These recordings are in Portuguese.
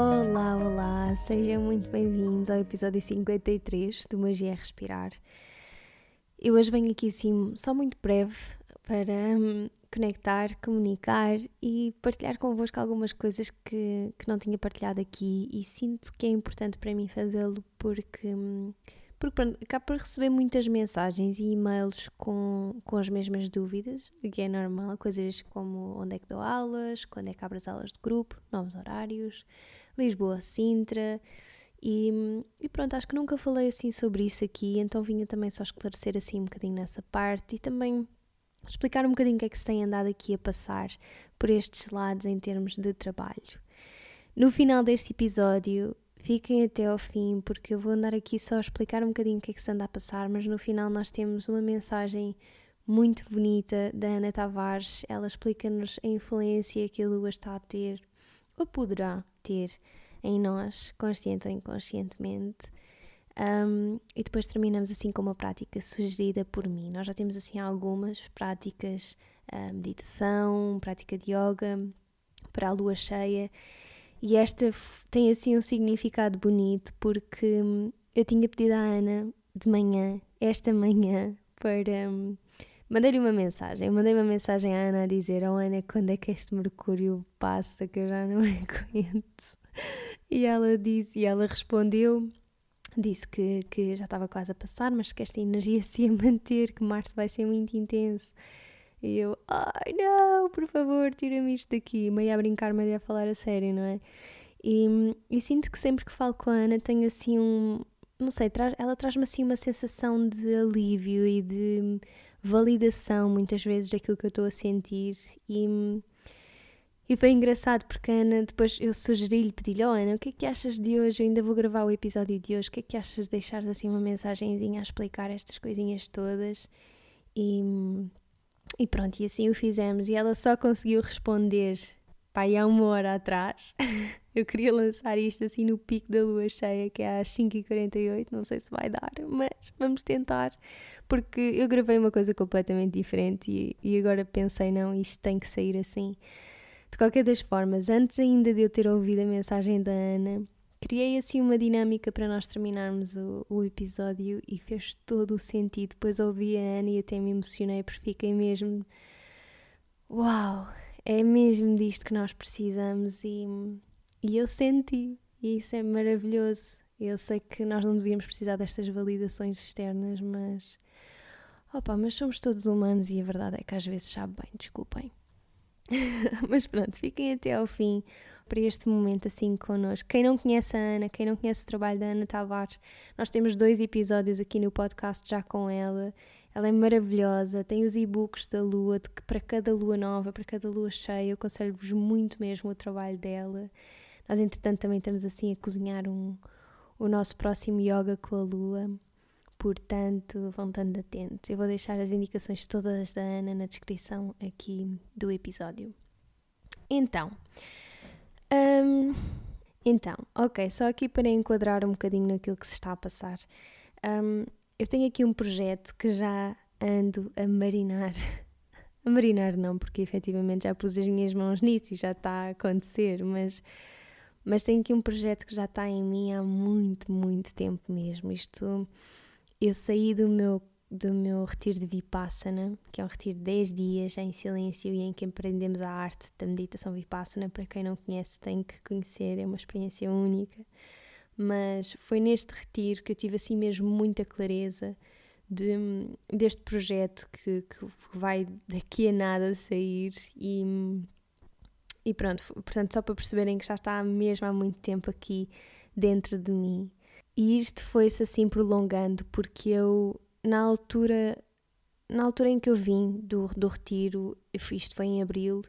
Olá, olá, sejam muito bem-vindos ao episódio 53 do Magia Respirar. Eu hoje venho aqui assim, só muito breve, para hum, conectar, comunicar e partilhar convosco algumas coisas que, que não tinha partilhado aqui e sinto que é importante para mim fazê-lo porque, hum, porque pronto, acabo por receber muitas mensagens e e-mails com, com as mesmas dúvidas, o que é normal, coisas como onde é que dou aulas, quando é que abro as aulas de grupo, novos horários Lisboa, Sintra. E, e, pronto, acho que nunca falei assim sobre isso aqui, então vinha também só esclarecer assim um bocadinho nessa parte e também explicar um bocadinho o que é que se tem andado aqui a passar por estes lados em termos de trabalho. No final deste episódio, fiquem até ao fim, porque eu vou andar aqui só a explicar um bocadinho o que é que se anda a passar, mas no final nós temos uma mensagem muito bonita da Ana Tavares. Ela explica-nos a influência que a Lua está a ter, ou poderá ter em nós, consciente ou inconscientemente. Um, e depois terminamos assim com uma prática sugerida por mim. Nós já temos assim algumas práticas, uh, meditação, prática de yoga para a lua cheia, e esta tem assim um significado bonito porque hum, eu tinha pedido à Ana de manhã, esta manhã, para. Um, Mandei-lhe uma mensagem, mandei uma mensagem à Ana a dizer: Oh Ana, quando é que este Mercúrio passa? Que eu já não aguento. E ela disse, e ela respondeu, disse que, que já estava quase a passar, mas que esta energia se ia manter, que março vai ser muito intenso. E eu, ai não, por favor, tira-me isto daqui. Meio a brincar, meio a falar a sério, não é? E, e sinto que sempre que falo com a Ana tenho assim um. Não sei, ela traz-me assim uma sensação de alívio e de validação, muitas vezes, daquilo que eu estou a sentir. E e foi engraçado porque a Ana, depois eu sugeri-lhe, pedi-lhe: Oh Ana, o que é que achas de hoje? Eu ainda vou gravar o episódio de hoje. O que é que achas de deixar assim uma mensagenzinha a explicar estas coisinhas todas? E, e pronto, e assim o fizemos. E ela só conseguiu responder, pai, há uma hora atrás. eu queria lançar isto assim no pico da lua cheia, que é às 5h48. Não sei se vai dar, mas vamos tentar. Porque eu gravei uma coisa completamente diferente e, e agora pensei: não, isto tem que sair assim. De qualquer das formas, antes ainda de eu ter ouvido a mensagem da Ana, criei assim uma dinâmica para nós terminarmos o, o, episódio e fez todo o sentido. Depois ouvi a Ana e até me emocionei porque fiquei mesmo. Uau! É mesmo disto que nós precisamos e, e eu senti, e isso é maravilhoso. Eu sei que nós não devíamos precisar destas validações externas, mas. Opa, mas somos todos humanos e a verdade é que às vezes sabe bem, desculpem. Mas pronto, fiquem até ao fim para este momento assim connosco. Quem não conhece a Ana, quem não conhece o trabalho da Ana Tavares, nós temos dois episódios aqui no podcast já com ela. Ela é maravilhosa, tem os e-books da lua, de que para cada lua nova, para cada lua cheia, eu aconselho-vos muito mesmo o trabalho dela. Nós, entretanto, também estamos assim a cozinhar um, o nosso próximo yoga com a lua. Portanto, vão estando atentos. Eu vou deixar as indicações todas da Ana na descrição aqui do episódio. Então, um, então, ok, só aqui para enquadrar um bocadinho naquilo que se está a passar. Um, eu tenho aqui um projeto que já ando a marinar. a marinar não, porque efetivamente já pus as minhas mãos nisso e já está a acontecer, mas, mas tenho aqui um projeto que já está em mim há muito, muito tempo mesmo. Isto eu saí do meu, do meu retiro de Vipassana, que é um retiro de 10 dias em silêncio e em que aprendemos a arte da meditação Vipassana. Para quem não conhece, tem que conhecer, é uma experiência única. mas foi neste retiro que eu tive assim mesmo muita clareza de, deste projeto que, que vai daqui a nada sair e, e pronto, portanto, só para perceberem que já está mesmo há muito tempo aqui dentro de mim. E isto foi-se assim prolongando, porque eu, na altura, na altura em que eu vim do, do retiro, isto foi em abril,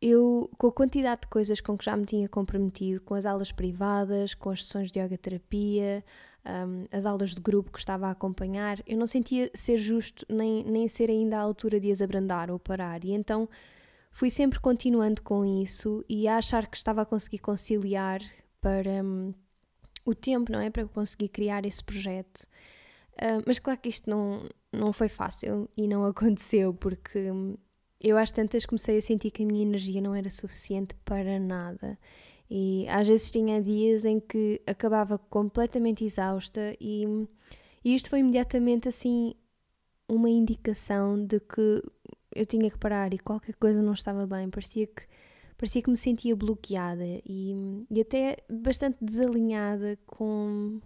eu, com a quantidade de coisas com que já me tinha comprometido, com as aulas privadas, com as sessões de yoga terapia, um, as aulas de grupo que estava a acompanhar, eu não sentia ser justo nem, nem ser ainda à altura de as abrandar ou parar. E então fui sempre continuando com isso e a achar que estava a conseguir conciliar para um, o tempo, não é? Para conseguir criar esse projeto. Uh, mas claro que isto não, não foi fácil e não aconteceu porque. Eu às tantas comecei a sentir que a minha energia não era suficiente para nada. E às vezes tinha dias em que acabava completamente exausta e, e isto foi imediatamente assim uma indicação de que eu tinha que parar e qualquer coisa não estava bem. Parecia que, parecia que me sentia bloqueada e, e até bastante desalinhada com,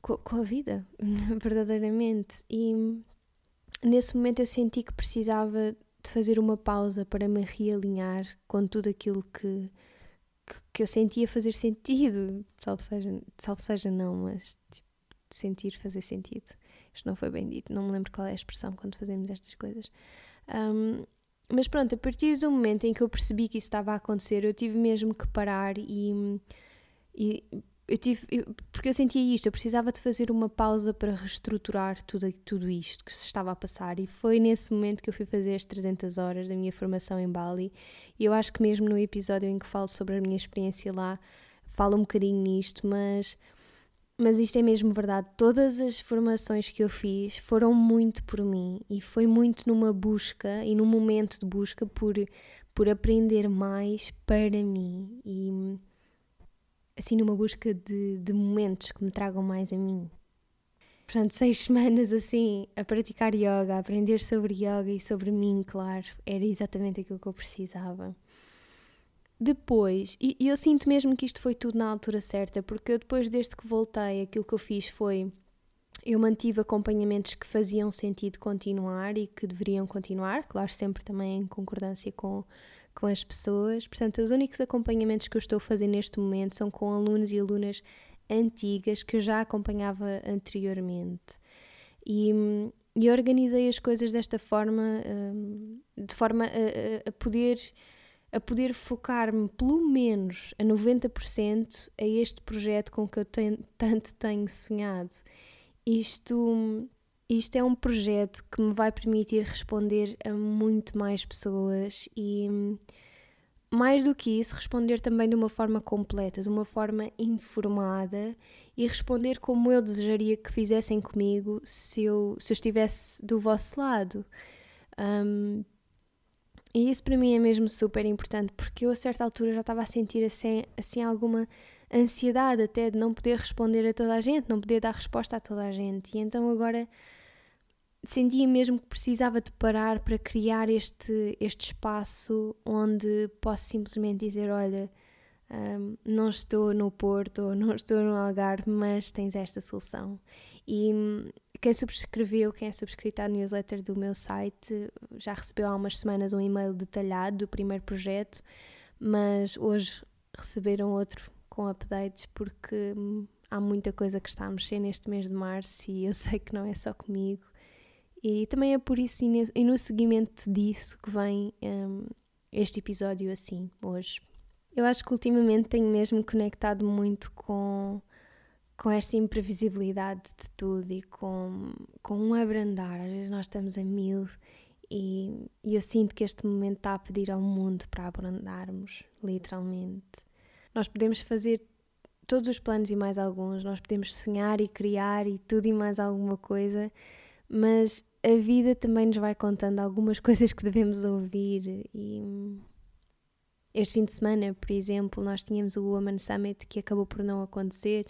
com, com a vida, verdadeiramente. E nesse momento eu senti que precisava de fazer uma pausa para me realinhar com tudo aquilo que, que, que eu sentia fazer sentido. Salvo seja, seja não, mas tipo, sentir fazer sentido. Isto não foi bem dito, não me lembro qual é a expressão quando fazemos estas coisas. Um, mas pronto, a partir do momento em que eu percebi que isso estava a acontecer, eu tive mesmo que parar e, e eu tive, eu, porque eu sentia isto, eu precisava de fazer uma pausa para reestruturar tudo, tudo isto que se estava a passar. E foi nesse momento que eu fui fazer as 300 horas da minha formação em Bali. E eu acho que mesmo no episódio em que falo sobre a minha experiência lá, falo um bocadinho nisto, mas, mas isto é mesmo verdade, todas as formações que eu fiz foram muito por mim e foi muito numa busca e num momento de busca por, por aprender mais para mim. E assim numa busca de, de momentos que me tragam mais a mim. Portanto, seis semanas assim a praticar yoga, a aprender sobre yoga e sobre mim, claro, era exatamente aquilo que eu precisava. Depois, e eu sinto mesmo que isto foi tudo na altura certa, porque eu depois desde que voltei, aquilo que eu fiz foi eu mantive acompanhamentos que faziam sentido continuar e que deveriam continuar, claro, sempre também em concordância com com as pessoas. Portanto, os únicos acompanhamentos que eu estou a fazer neste momento são com alunos e alunas antigas que eu já acompanhava anteriormente. E, e organizei as coisas desta forma, hum, de forma a, a poder a poder focar-me pelo menos a 90% a este projeto com que eu tanto tenho sonhado. Isto isto é um projeto que me vai permitir responder a muito mais pessoas e, mais do que isso, responder também de uma forma completa, de uma forma informada e responder como eu desejaria que fizessem comigo se eu, se eu estivesse do vosso lado. Um, e isso para mim é mesmo super importante porque eu a certa altura já estava a sentir assim, assim alguma ansiedade até de não poder responder a toda a gente, não poder dar resposta a toda a gente. E então agora sentia mesmo que precisava de parar para criar este, este espaço onde posso simplesmente dizer: Olha, um, não estou no Porto ou não estou no Algarve, mas tens esta solução. E hum, quem subscreveu, quem é subscrito à newsletter do meu site, já recebeu há umas semanas um e-mail detalhado do primeiro projeto, mas hoje receberam outro com updates porque hum, há muita coisa que está a mexer neste mês de março e eu sei que não é só comigo e também é por isso e no seguimento disso que vem um, este episódio assim, hoje. Eu acho que ultimamente tenho mesmo conectado muito com, com esta imprevisibilidade de tudo e com, com um abrandar. Às vezes nós estamos a mil e, e eu sinto que este momento está a pedir ao mundo para abrandarmos, literalmente. Nós podemos fazer todos os planos e mais alguns, nós podemos sonhar e criar e tudo e mais alguma coisa, mas a vida também nos vai contando algumas coisas que devemos ouvir e este fim de semana, por exemplo, nós tínhamos o Woman Summit que acabou por não acontecer.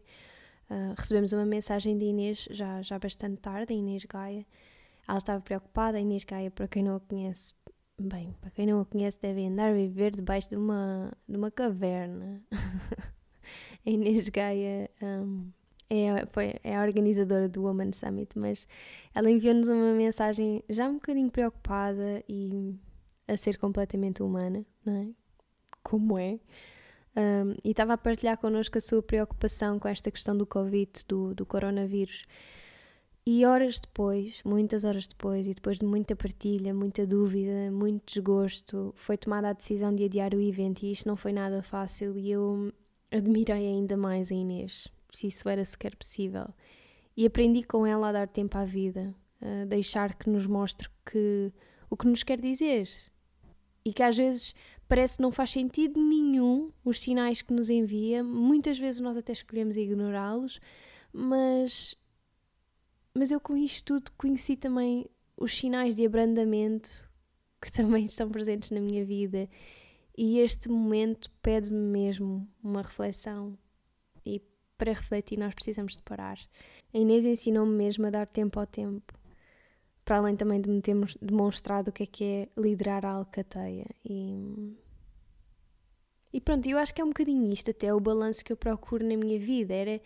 Uh, recebemos uma mensagem de Inês já, já bastante tarde, a Inês Gaia. Ela estava preocupada, a Inês Gaia, para quem não a conhece, bem, para quem não a conhece, deve andar a viver debaixo de uma, de uma caverna. a Inês Gaia um, é, foi, é a organizadora do Woman Summit, mas ela enviou-nos uma mensagem já um bocadinho preocupada e a ser completamente humana, não é? Como é? Um, e estava a partilhar connosco a sua preocupação com esta questão do Covid, do, do coronavírus. E horas depois, muitas horas depois, e depois de muita partilha, muita dúvida, muito desgosto, foi tomada a decisão de adiar o evento e isto não foi nada fácil e eu admirei ainda mais a Inês, se isso era sequer possível. E aprendi com ela a dar tempo à vida, a deixar que nos mostre que, o que nos quer dizer. E que às vezes parece que não faz sentido nenhum os sinais que nos envia, muitas vezes nós até escolhemos ignorá-los, mas mas eu com isto tudo conheci também os sinais de abrandamento que também estão presentes na minha vida. E este momento pede-me mesmo uma reflexão. Para refletir, nós precisamos de parar. A Inês ensinou-me mesmo a dar tempo ao tempo. Para além também de me termos demonstrado o que é que é liderar a alcateia. E, e pronto, eu acho que é um bocadinho isto, até o balanço que eu procuro na minha vida. Era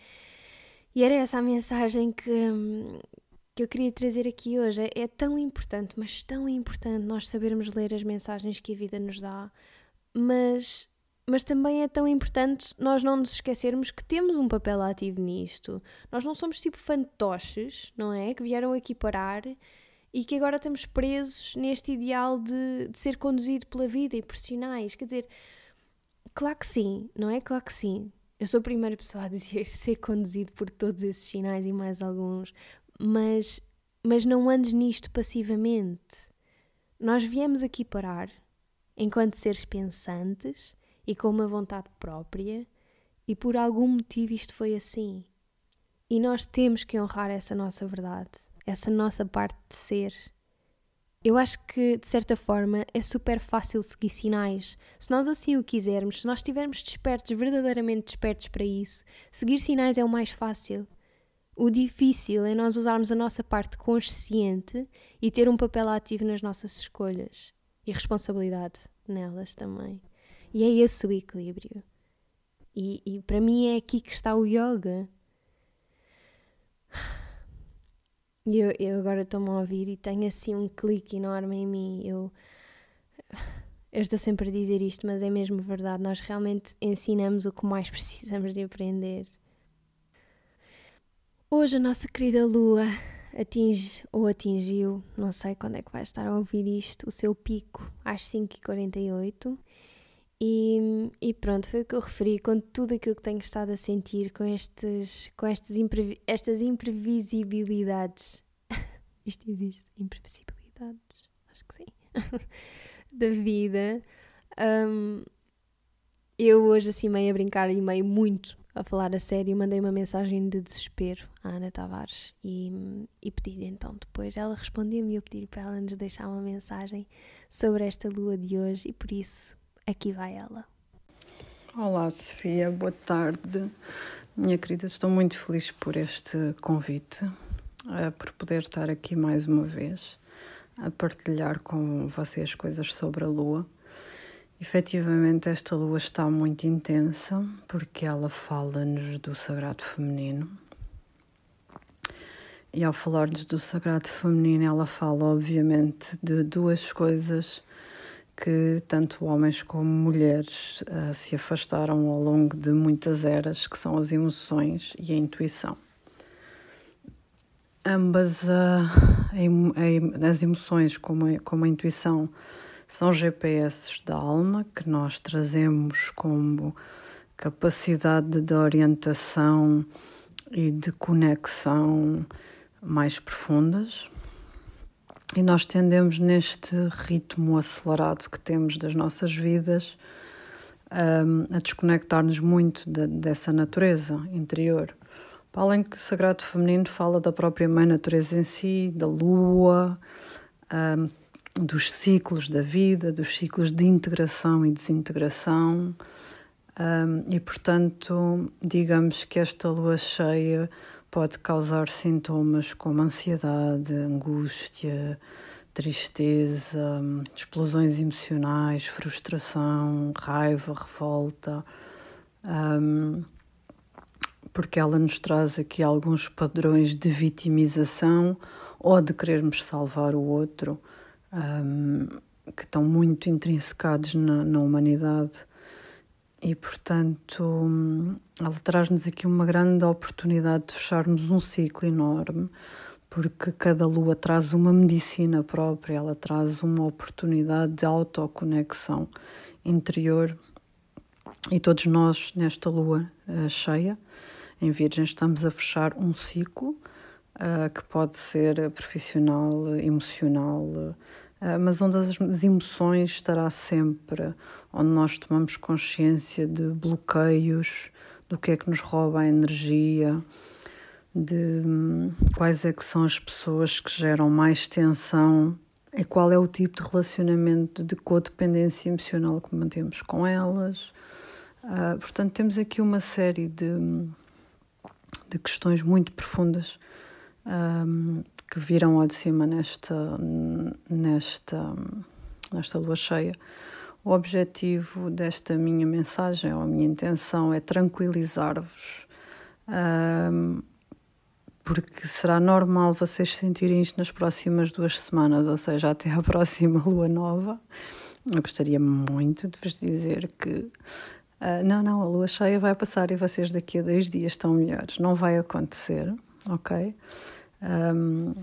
e era essa a mensagem que, que eu queria trazer aqui hoje. É, é tão importante, mas tão importante nós sabermos ler as mensagens que a vida nos dá, mas, mas também é tão importante nós não nos esquecermos que temos um papel ativo nisto. Nós não somos tipo fantoches, não é? Que vieram aqui parar e que agora estamos presos neste ideal de, de ser conduzido pela vida e por sinais. Quer dizer, claro que sim, não é? Claro que sim. Eu sou a primeira pessoa a dizer ser conduzido por todos esses sinais e mais alguns, mas, mas não andes nisto passivamente. Nós viemos aqui parar enquanto seres pensantes e com uma vontade própria, e por algum motivo isto foi assim. E nós temos que honrar essa nossa verdade, essa nossa parte de ser eu acho que, de certa forma, é super fácil seguir sinais. Se nós assim o quisermos, se nós estivermos despertos, verdadeiramente despertos para isso, seguir sinais é o mais fácil. O difícil é nós usarmos a nossa parte consciente e ter um papel ativo nas nossas escolhas e responsabilidade nelas também. E é esse o equilíbrio. E, e para mim é aqui que está o yoga. E eu, eu agora estou-me a ouvir e tenho assim um clique enorme em mim. Eu, eu estou sempre a dizer isto, mas é mesmo verdade. Nós realmente ensinamos o que mais precisamos de aprender. Hoje a nossa querida Lua atinge ou atingiu, não sei quando é que vai estar a ouvir isto, o seu pico às 5h48. E, e pronto, foi o que eu referi com tudo aquilo que tenho estado a sentir, com, estes, com estes imprevi estas imprevisibilidades. Isto existe? Imprevisibilidades? Acho que sim. da vida. Um, eu hoje, assim, meio a brincar e meio muito a falar a sério, mandei uma mensagem de desespero à Ana Tavares e, e pedi-lhe então depois. Ela respondeu-me e eu pedi para ela nos deixar uma mensagem sobre esta lua de hoje e por isso Aqui vai ela. Olá, Sofia, boa tarde. Minha querida, estou muito feliz por este convite, uh, por poder estar aqui mais uma vez a partilhar com vocês coisas sobre a Lua. Efetivamente, esta Lua está muito intensa porque ela fala-nos do sagrado feminino. E ao falar-nos do sagrado feminino, ela fala, obviamente, de duas coisas que tanto homens como mulheres uh, se afastaram ao longo de muitas eras, que são as emoções e a intuição. Ambas uh, as emoções, como a, como a intuição, são GPS da alma que nós trazemos como capacidade de orientação e de conexão mais profundas e nós tendemos neste ritmo acelerado que temos das nossas vidas um, a desconectar-nos muito de, dessa natureza interior. Para além que o Sagrado Feminino fala da própria Mãe Natureza em si, da Lua, um, dos ciclos da vida, dos ciclos de integração e desintegração. Um, e, portanto, digamos que esta lua cheia pode causar sintomas como ansiedade, angústia, tristeza, explosões emocionais, frustração, raiva, revolta. Um, porque ela nos traz aqui alguns padrões de vitimização ou de querermos salvar o outro, um, que estão muito intrinsecados na, na humanidade. E, portanto, ela traz-nos aqui uma grande oportunidade de fecharmos um ciclo enorme, porque cada lua traz uma medicina própria, ela traz uma oportunidade de autoconexão interior. E todos nós, nesta lua uh, cheia, em Virgem, estamos a fechar um ciclo uh, que pode ser profissional, emocional, mas onde as emoções estará sempre, onde nós tomamos consciência de bloqueios, do que é que nos rouba a energia, de um, quais é que são as pessoas que geram mais tensão e qual é o tipo de relacionamento de codependência emocional que mantemos com elas. Uh, portanto, temos aqui uma série de, de questões muito profundas um, que viram ao de cima nesta, nesta, nesta lua cheia. O objetivo desta minha mensagem, ou a minha intenção, é tranquilizar-vos, um, porque será normal vocês sentirem isto nas próximas duas semanas, ou seja, até a próxima lua nova. Eu gostaria muito de vos dizer que Uh, não, não, a lua cheia vai passar e vocês daqui a dois dias estão melhores. Não vai acontecer, ok? Um,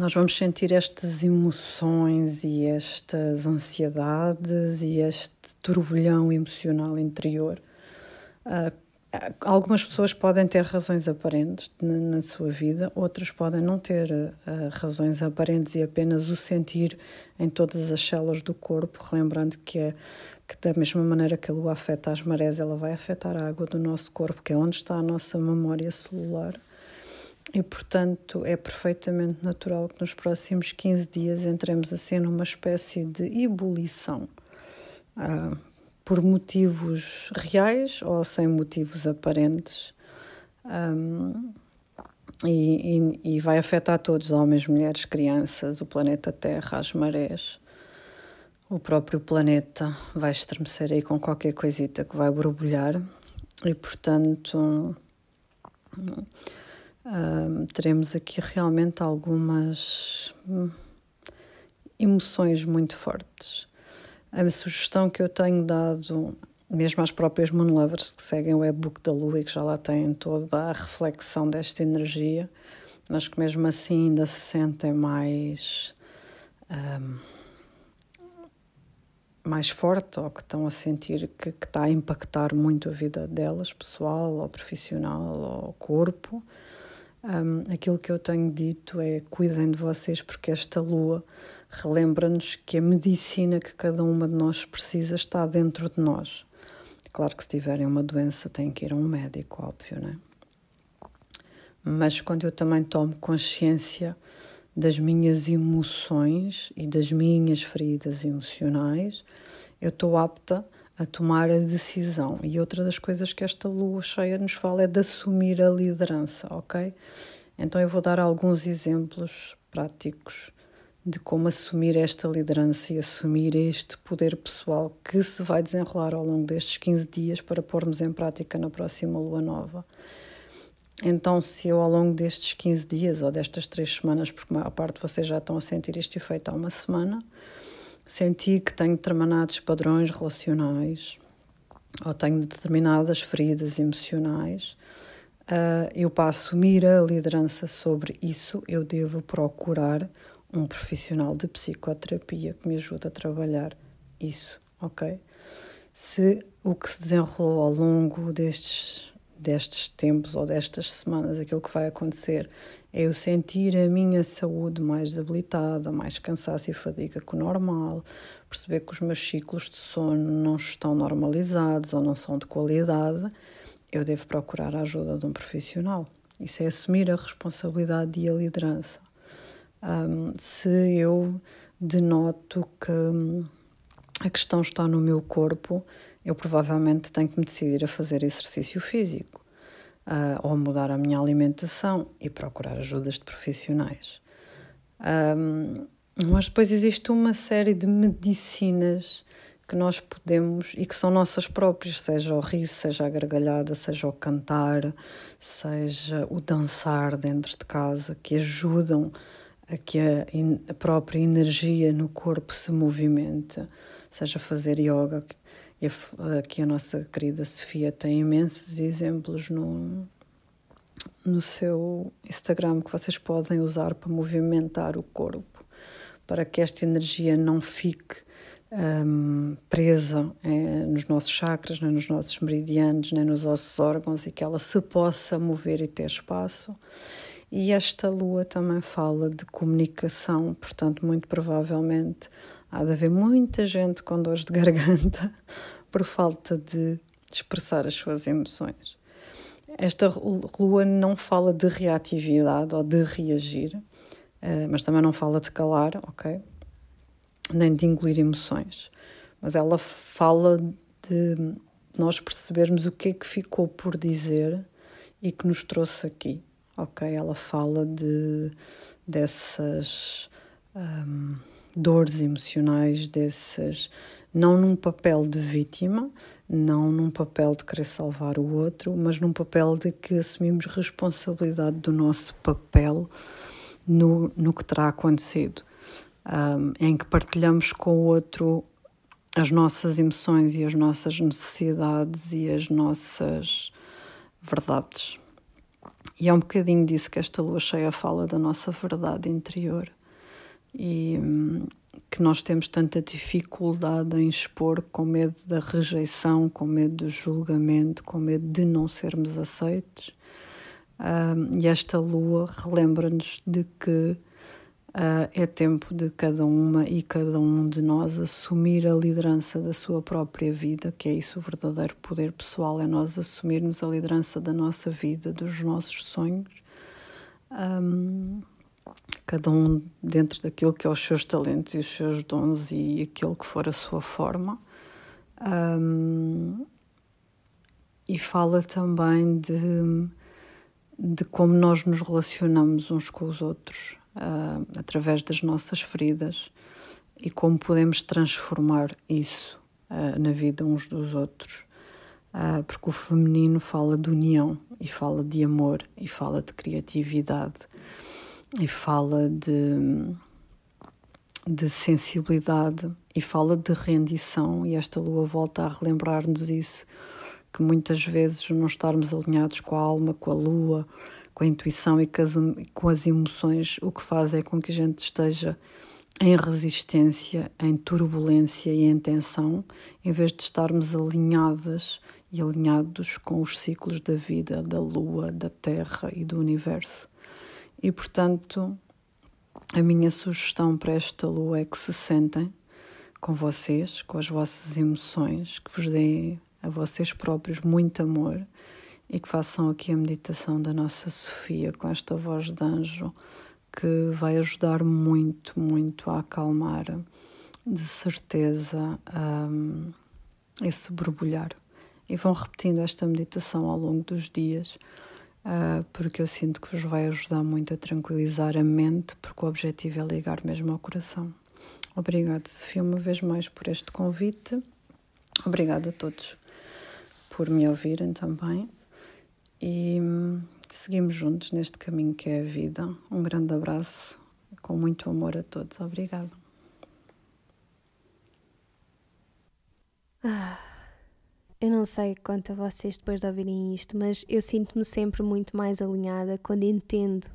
nós vamos sentir estas emoções e estas ansiedades e este turbilhão emocional interior. Uh, algumas pessoas podem ter razões aparentes na, na, sua vida, outras podem não ter uh, razões aparentes e apenas o sentir em todas as células do corpo, relembrando que é que da mesma maneira que a lua afeta as marés, ela vai afetar a água do nosso corpo, que é onde está a nossa memória celular. E, portanto, é perfeitamente natural que nos próximos 15 dias entremos assim numa espécie de ebulição, ah, por motivos reais ou sem motivos aparentes. Um, e, e, e, vai afetar todos, homens, mulheres, crianças, o planeta Terra, as marés. O próprio planeta vai estremecer aí com qualquer coisita que vai borbulhar. E, portanto, teremos aqui realmente algumas hum, emoções muito fortes. A sugestão que eu tenho dado, mesmo às próprias Moon Lovers que seguem o e-book da Lua e que já lá têm toda a reflexão desta energia, mas que mesmo assim ainda se sentem mais. Um, mais forte ou que estão a sentir que, que, está a impactar muito a vida delas, pessoal ou profissional ou corpo. Um, aquilo que eu tenho dito é cuidem de vocês porque esta lua relembra-nos que a medicina que cada uma de nós precisa está dentro de nós. Claro que se tiverem uma doença têm que ir a um médico, óbvio, né? Mas quando eu também tomo consciência das minhas emoções e das minhas feridas emocionais, eu estou apta a tomar a decisão. E outra das coisas que esta lua cheia nos fala é de assumir a liderança, ok? Então eu vou dar alguns exemplos práticos de como assumir esta liderança e assumir este poder pessoal que se vai desenrolar ao longo destes 15 dias para pormos em prática na próxima lua nova. Então, se eu ao longo destes 15 dias ou destas três semanas, porque a maior parte de vocês já estão a sentir este efeito há uma semana, senti que tenho determinados padrões relacionais ou tenho determinadas feridas emocionais, uh, eu para assumir a liderança sobre isso, eu devo procurar um profissional de psicoterapia que me ajude a trabalhar isso, ok? Se o que se desenrolou ao longo destes destes tempos ou destas semanas, aquilo que vai acontecer é eu sentir a minha saúde mais debilitada, mais cansaço e fadiga que o normal, perceber que os meus ciclos de sono não estão normalizados ou não são de qualidade, eu devo procurar a ajuda de um profissional. Isso é assumir a responsabilidade e a liderança. Um, se eu denoto que a questão está no meu corpo, eu provavelmente tenho que me decidir a fazer exercício físico uh, ou mudar a minha alimentação e procurar ajudas de profissionais. Um, mas depois existe uma série de medicinas que nós podemos e que são nossas próprias, seja o riso, seja a gargalhada, seja o cantar, seja o dançar dentro de casa, que ajudam a que a, a própria energia no corpo se movimente, seja fazer yoga. E aqui a nossa querida Sofia tem imensos exemplos no, no seu Instagram que vocês podem usar para movimentar o corpo, para que esta energia não fique um, presa é, nos nossos chakras, nem nos nossos meridianos, nem nos nossos órgãos e que ela se possa mover e ter espaço. E esta lua também fala de comunicação, portanto, muito provavelmente há de haver muita gente com dores de garganta por falta de expressar as suas emoções. Esta lua não fala de reatividade ou de reagir, eh, mas também não fala de calar, ok? nem de incluir emoções, mas ela fala de nós percebermos o que é que ficou por dizer e que nos trouxe aqui, ok? Ela fala de dessas um, dores emocionais, dessas não num papel de vítima, não num papel de querer salvar o outro, mas num papel de que assumimos responsabilidade do nosso papel no, no que terá acontecido um, em que partilhamos com o outro as nossas emoções e as nossas necessidades e as nossas verdades. E é um bocadinho disso que esta lua cheia fala da nossa verdade interior e hum, que nós temos tanta dificuldade em expor com medo da rejeição, com medo do julgamento, com medo de não sermos aceitos. Um, e esta lua relembra-nos de que Uh, é tempo de cada uma e cada um de nós assumir a liderança da sua própria vida, que é isso o verdadeiro poder pessoal, é nós assumirmos a liderança da nossa vida, dos nossos sonhos, um, cada um dentro daquilo que é os seus talentos e os seus dons e aquilo que for a sua forma. Um, e fala também de, de como nós nos relacionamos uns com os outros uh, através das nossas feridas e como podemos transformar isso uh, na vida uns dos outros. Uh, porque o feminino fala de união e fala de amor e fala de criatividade e fala de, de sensibilidade e fala de rendição e esta lua volta a relembrar-nos isso que muitas vezes não estarmos alinhados com a alma, com a lua, com a intuição e com as emoções, o que faz é com que a gente esteja em resistência, em turbulência e em tensão, em vez de estarmos alinhadas e alinhados com os ciclos da vida, da lua, da terra e do universo. E portanto, a minha sugestão para esta lua é que se sentem com vocês, com as vossas emoções, que vos deem a vocês próprios muito amor e que façam aqui a meditação da nossa Sofia com esta voz de anjo que vai ajudar muito, muito a acalmar de certeza um, esse borbulhar. E vão repetindo esta meditação ao longo dos dias, uh, porque eu sinto que vos vai ajudar muito a tranquilizar a mente, porque o objetivo é ligar mesmo ao coração. Obrigada, Sofia, uma vez mais por este convite. Obrigada a todos por me ouvirem também e hum, seguimos juntos neste caminho que é a vida. Um grande abraço, com muito amor a todos. Obrigada. Eu não sei quanto a vocês depois de ouvirem isto, mas eu sinto-me sempre muito mais alinhada quando entendo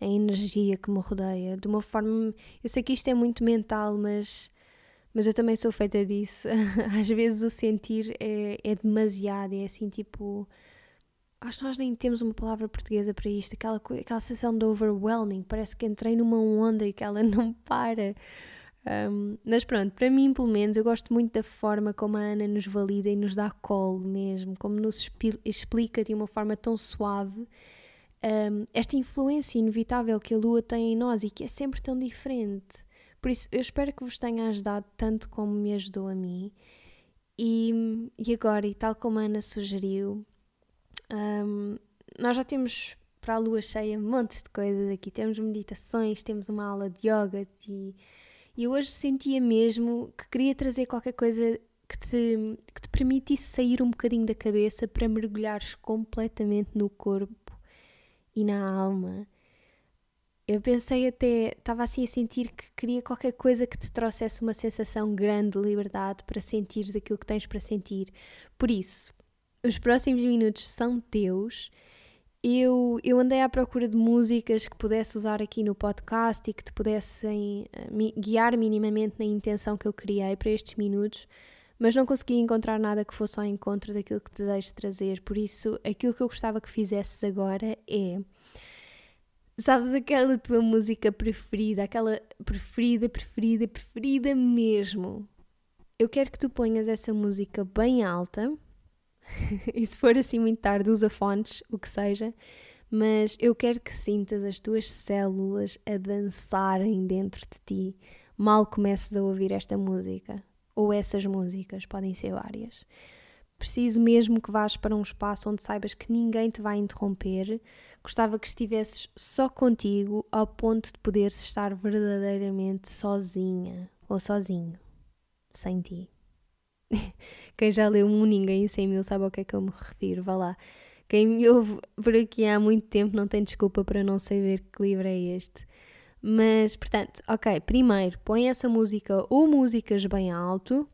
a energia que me rodeia de uma forma. Eu sei que isto é muito mental, mas, mas eu também sou feita disso. Às vezes o sentir é, é demasiado, é assim tipo acho que nós nem temos uma palavra portuguesa para isto, aquela, aquela sensação de overwhelming, parece que entrei numa onda e que ela não para. Um, mas pronto, para mim, pelo menos, eu gosto muito da forma como a Ana nos valida e nos dá colo mesmo, como nos explica de uma forma tão suave um, esta influência inevitável que a Lua tem em nós e que é sempre tão diferente. Por isso, eu espero que vos tenha ajudado tanto como me ajudou a mim. E, e agora, e tal como a Ana sugeriu, um, nós já temos para a lua cheia montes de coisas aqui. Temos meditações, temos uma aula de yoga e, e hoje sentia mesmo que queria trazer qualquer coisa que te, que te permitisse sair um bocadinho da cabeça para mergulhares completamente no corpo e na alma. Eu pensei até, estava assim a sentir que queria qualquer coisa que te trouxesse uma sensação grande de liberdade para sentires aquilo que tens para sentir. Por isso, os próximos minutos são teus. Eu, eu andei à procura de músicas que pudesse usar aqui no podcast e que te pudessem uh, guiar minimamente na intenção que eu criei para estes minutos, mas não consegui encontrar nada que fosse ao encontro daquilo que desejo trazer. Por isso, aquilo que eu gostava que fizesses agora é. Sabes aquela tua música preferida, aquela preferida, preferida, preferida mesmo? Eu quero que tu ponhas essa música bem alta e se for assim muito tarde, usa fones, o que seja, mas eu quero que sintas as tuas células a dançarem dentro de ti mal comeces a ouvir esta música, ou essas músicas, podem ser várias. Preciso mesmo que vás para um espaço onde saibas que ninguém te vai interromper. Gostava que estivesses só contigo ao ponto de poderes estar verdadeiramente sozinha ou sozinho, sem ti. Quem já leu um Ninguém em 100 mil sabe ao que é que eu me refiro, vá lá. Quem me ouve por aqui há muito tempo não tem desculpa para não saber que livro é este. Mas, portanto, ok, primeiro põe essa música ou músicas bem alto,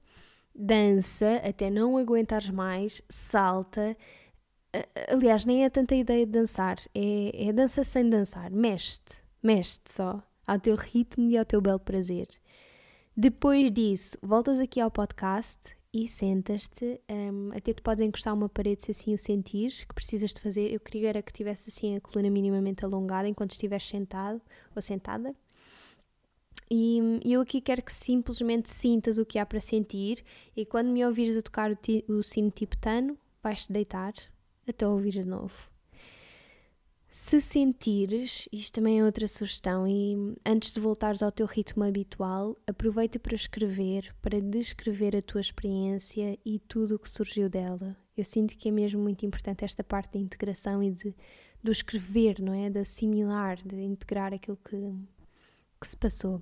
dança até não aguentares mais, salta. Aliás, nem é tanta ideia de dançar, é, é dança sem dançar, mexe-te, mexe-te só, ao teu ritmo e ao teu belo prazer. Depois disso, voltas aqui ao podcast e sentas-te, um, até te podes encostar uma parede se assim o sentires, que precisas de fazer. Eu queria era que tivesse assim a coluna minimamente alongada enquanto estiveres sentado ou sentada. E eu aqui quero que simplesmente sintas o que há para sentir e quando me ouvires a tocar o, o sino tibetano, vais-te deitar até ouvir de novo. Se sentires, isto também é outra sugestão, e antes de voltares ao teu ritmo habitual, aproveita para escrever, para descrever a tua experiência e tudo o que surgiu dela. Eu sinto que é mesmo muito importante esta parte da integração e de, do escrever, não é? De assimilar, de integrar aquilo que, que se passou.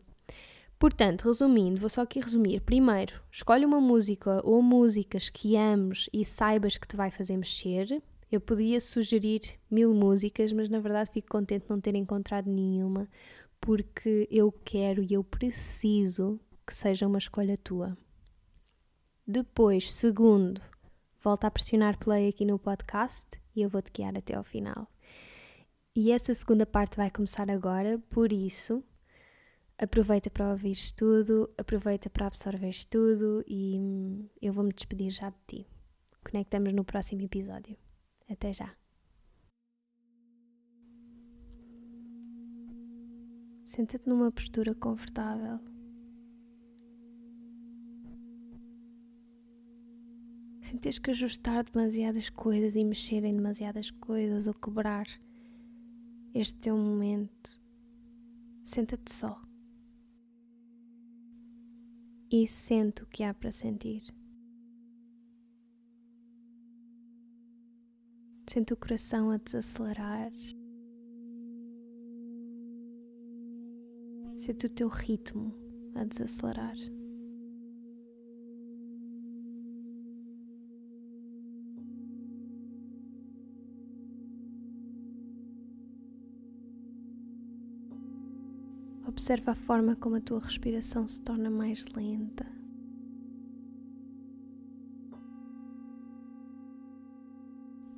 Portanto, resumindo, vou só aqui resumir. Primeiro, escolhe uma música ou músicas que ames e saibas que te vai fazer mexer eu podia sugerir mil músicas, mas na verdade fico contente de não ter encontrado nenhuma, porque eu quero e eu preciso que seja uma escolha tua. Depois, segundo, volta a pressionar play aqui no podcast e eu vou-te guiar até ao final. E essa segunda parte vai começar agora, por isso, aproveita para ouvir tudo, aproveita para absorver tudo e hum, eu vou-me despedir já de ti. Conectamos no próximo episódio. Até já. Senta-te numa postura confortável. Sem teres que ajustar demasiadas coisas e mexer em demasiadas coisas ou quebrar este teu momento. Senta-te só. E sente o que há para sentir. Sente o coração a desacelerar. Sente o teu ritmo a desacelerar. Observa a forma como a tua respiração se torna mais lenta.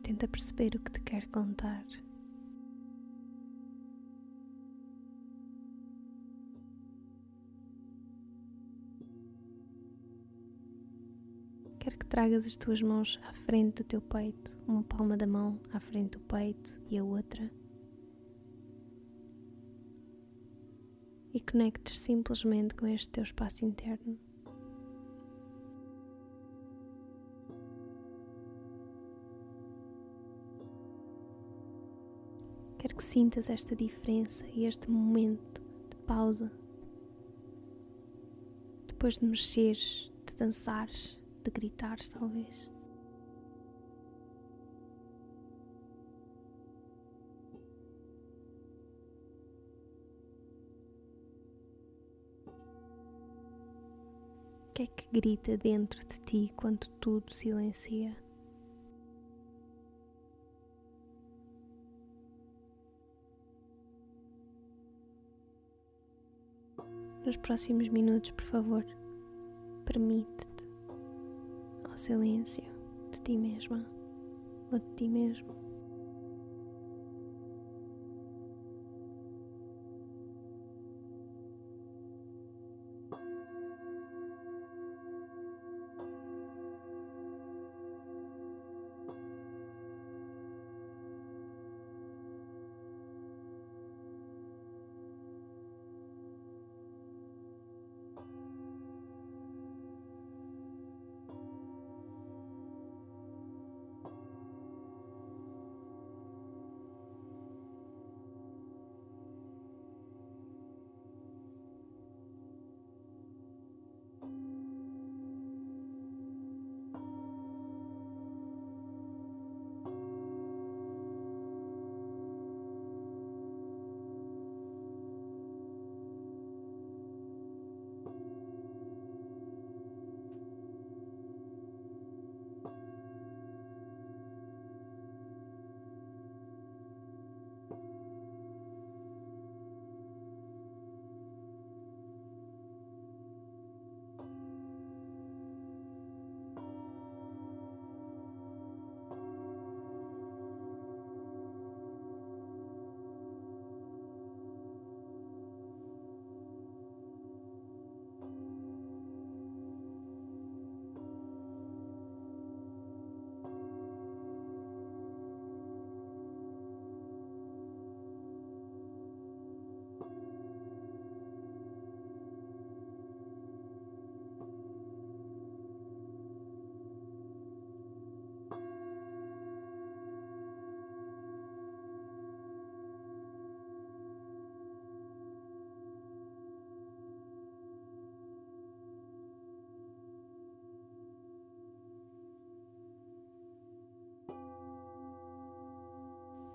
Tenta perceber o que te quer contar. Quero que tragas as tuas mãos à frente do teu peito, uma palma da mão à frente do peito e a outra. E conectes simplesmente com este teu espaço interno. Sintas esta diferença e este momento de pausa. Depois de mexeres, de dançares, de gritares, talvez. que é que grita dentro de ti quando tudo silencia? Nos próximos minutos, por favor, permite-te ao silêncio de ti mesma ou de ti mesmo.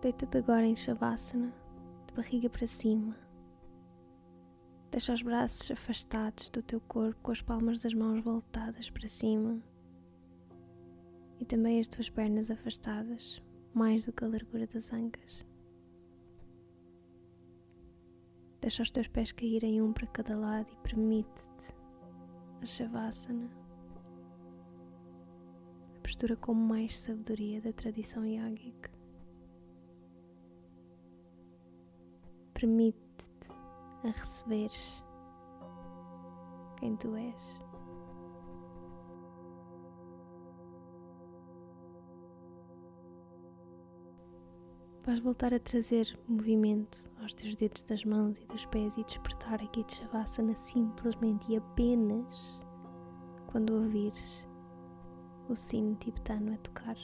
Deita-te agora em Shavasana, de barriga para cima. Deixa os braços afastados do teu corpo, com as palmas das mãos voltadas para cima. E também as tuas pernas afastadas, mais do que a largura das ancas. Deixa os teus pés caírem um para cada lado e permite-te a Shavasana. A postura com mais sabedoria da tradição yogic. Permite-te a receber quem tu és. Vais voltar a trazer movimento aos teus dedos das mãos e dos pés e despertar aqui de Shavasana simplesmente e apenas quando ouvires o sino tibetano a tocar.